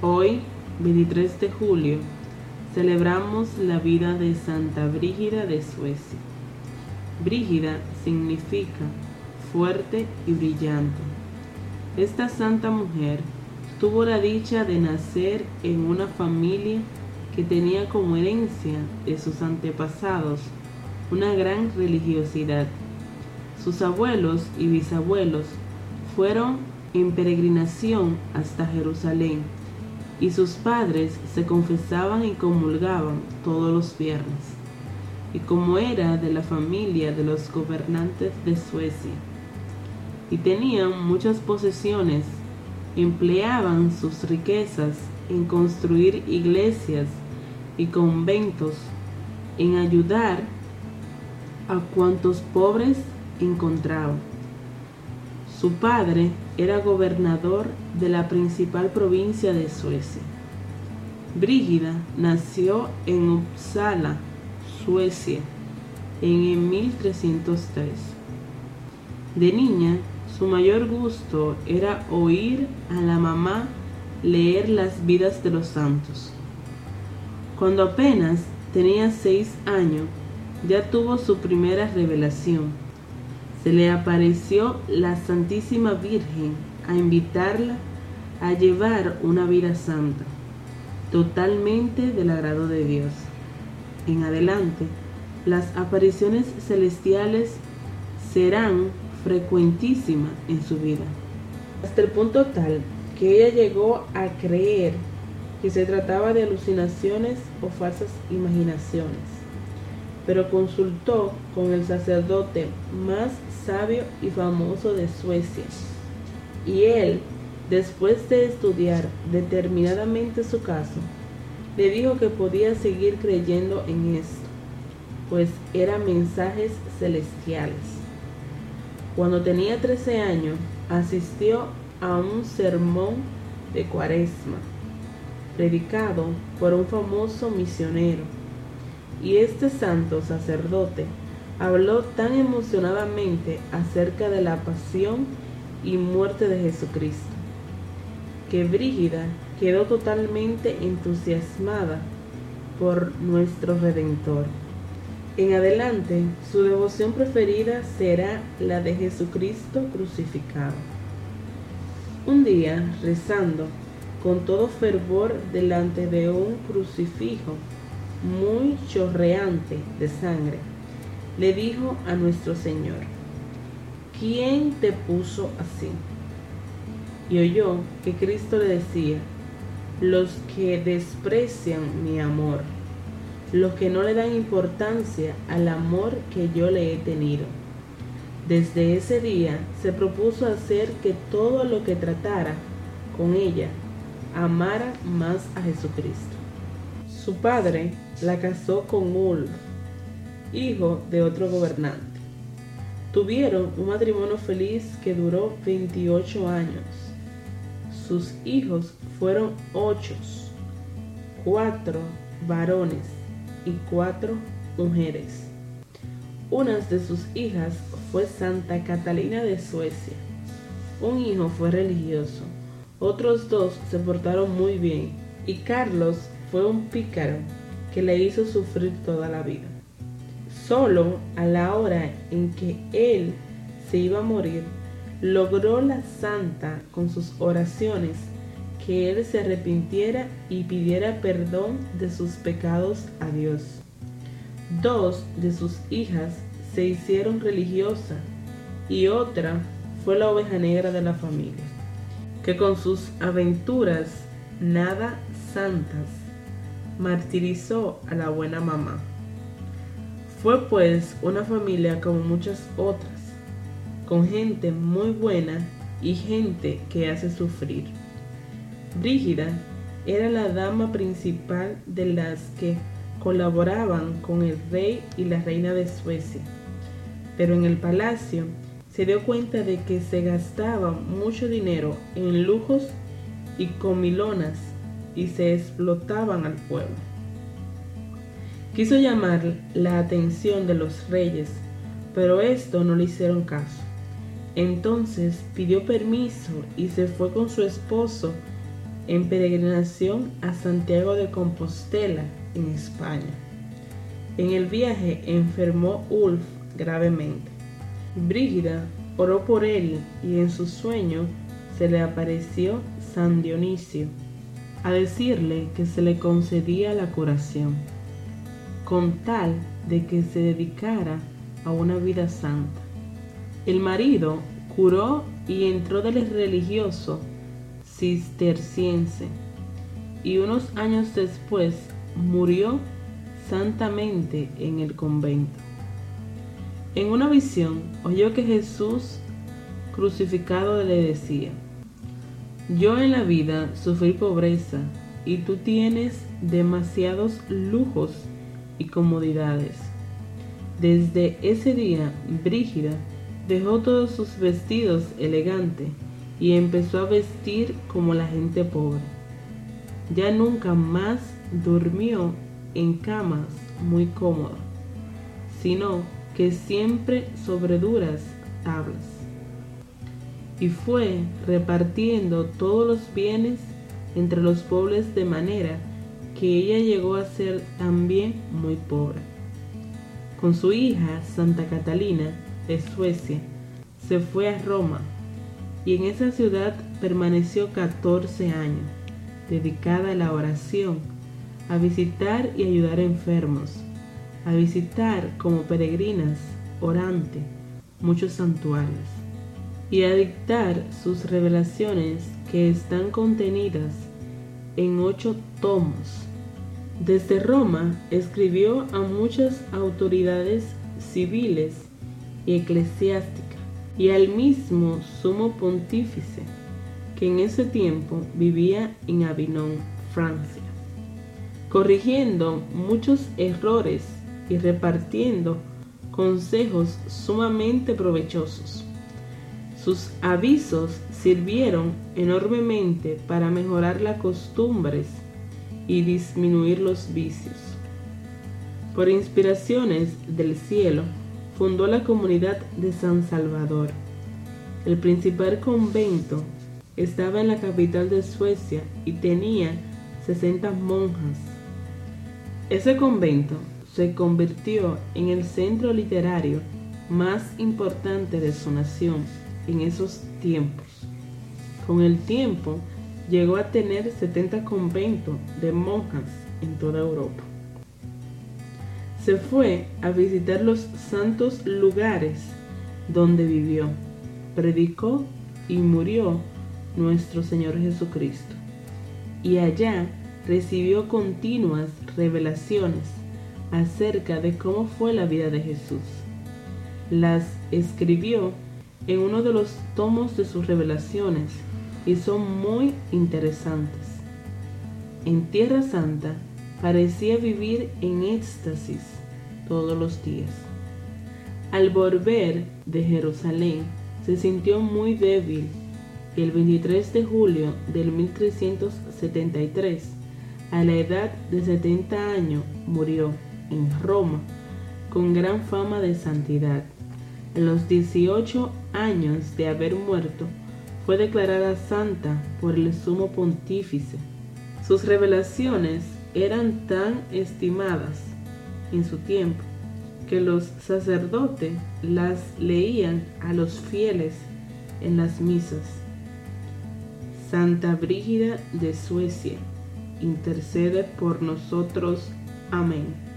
Hoy, 23 de julio, celebramos la vida de Santa Brígida de Suecia. Brígida significa fuerte y brillante. Esta santa mujer tuvo la dicha de nacer en una familia que tenía como herencia de sus antepasados una gran religiosidad. Sus abuelos y bisabuelos fueron en peregrinación hasta Jerusalén y sus padres se confesaban y comulgaban todos los viernes. Y como era de la familia de los gobernantes de Suecia, y tenían muchas posesiones, empleaban sus riquezas en construir iglesias y conventos, en ayudar a cuantos pobres encontraban. Su padre era gobernador de la principal provincia de Suecia. Brígida nació en Uppsala, Suecia, en 1303. De niña, su mayor gusto era oír a la mamá leer las vidas de los santos. Cuando apenas tenía seis años, ya tuvo su primera revelación se le apareció la Santísima Virgen a invitarla a llevar una vida santa, totalmente del agrado de Dios. En adelante, las apariciones celestiales serán frecuentísimas en su vida, hasta el punto tal que ella llegó a creer que se trataba de alucinaciones o falsas imaginaciones pero consultó con el sacerdote más sabio y famoso de Suecia. Y él, después de estudiar determinadamente su caso, le dijo que podía seguir creyendo en esto, pues eran mensajes celestiales. Cuando tenía 13 años, asistió a un sermón de cuaresma, predicado por un famoso misionero y este santo sacerdote habló tan emocionadamente acerca de la pasión y muerte de Jesucristo, que Brígida quedó totalmente entusiasmada por nuestro Redentor. En adelante, su devoción preferida será la de Jesucristo crucificado. Un día, rezando con todo fervor delante de un crucifijo, muy chorreante de sangre, le dijo a nuestro Señor, ¿quién te puso así? Y oyó que Cristo le decía, los que desprecian mi amor, los que no le dan importancia al amor que yo le he tenido. Desde ese día se propuso hacer que todo lo que tratara con ella amara más a Jesucristo. Su padre la casó con Ulf, hijo de otro gobernante. Tuvieron un matrimonio feliz que duró 28 años. Sus hijos fueron ocho, cuatro varones y cuatro mujeres. Una de sus hijas fue Santa Catalina de Suecia. Un hijo fue religioso, otros dos se portaron muy bien y Carlos fue un pícaro que le hizo sufrir toda la vida. Solo a la hora en que él se iba a morir, logró la santa con sus oraciones que él se arrepintiera y pidiera perdón de sus pecados a Dios. Dos de sus hijas se hicieron religiosas y otra fue la oveja negra de la familia, que con sus aventuras nada santas martirizó a la buena mamá. Fue pues una familia como muchas otras, con gente muy buena y gente que hace sufrir. Brígida era la dama principal de las que colaboraban con el rey y la reina de Suecia, pero en el palacio se dio cuenta de que se gastaba mucho dinero en lujos y comilonas y se explotaban al pueblo. Quiso llamar la atención de los reyes, pero esto no le hicieron caso. Entonces pidió permiso y se fue con su esposo en peregrinación a Santiago de Compostela, en España. En el viaje enfermó Ulf gravemente. Brígida oró por él y en su sueño se le apareció San Dionisio a decirle que se le concedía la curación, con tal de que se dedicara a una vida santa. El marido curó y entró del religioso cisterciense y unos años después murió santamente en el convento. En una visión oyó que Jesús crucificado le decía, yo en la vida sufrí pobreza y tú tienes demasiados lujos y comodidades. Desde ese día, Brígida dejó todos sus vestidos elegantes y empezó a vestir como la gente pobre. Ya nunca más durmió en camas muy cómodas, sino que siempre sobre duras tablas. Y fue repartiendo todos los bienes entre los pobres de manera que ella llegó a ser también muy pobre. Con su hija Santa Catalina de Suecia, se fue a Roma y en esa ciudad permaneció 14 años, dedicada a la oración, a visitar y ayudar a enfermos, a visitar como peregrinas, orante, muchos santuarios, y a dictar sus revelaciones que están contenidas en ocho tomos. Desde Roma escribió a muchas autoridades civiles y eclesiásticas y al mismo sumo pontífice que en ese tiempo vivía en Avignon, Francia, corrigiendo muchos errores y repartiendo consejos sumamente provechosos. Sus avisos sirvieron enormemente para mejorar las costumbres y disminuir los vicios. Por inspiraciones del cielo, fundó la comunidad de San Salvador. El principal convento estaba en la capital de Suecia y tenía 60 monjas. Ese convento se convirtió en el centro literario más importante de su nación en esos tiempos. Con el tiempo llegó a tener 70 conventos de monjas en toda Europa se fue a visitar los santos lugares donde vivió, predicó y murió nuestro Señor Jesucristo. Y allá recibió continuas revelaciones acerca de cómo fue la vida de Jesús. Las escribió en uno de los tomos de sus revelaciones y son muy interesantes. En Tierra Santa parecía vivir en éxtasis todos los días. Al volver de Jerusalén, se sintió muy débil y el 23 de julio del 1373, a la edad de 70 años, murió en Roma con gran fama de santidad. A los 18 años de haber muerto, fue declarada santa por el sumo pontífice. Sus revelaciones eran tan estimadas en su tiempo que los sacerdotes las leían a los fieles en las misas. Santa Brígida de Suecia, intercede por nosotros. Amén.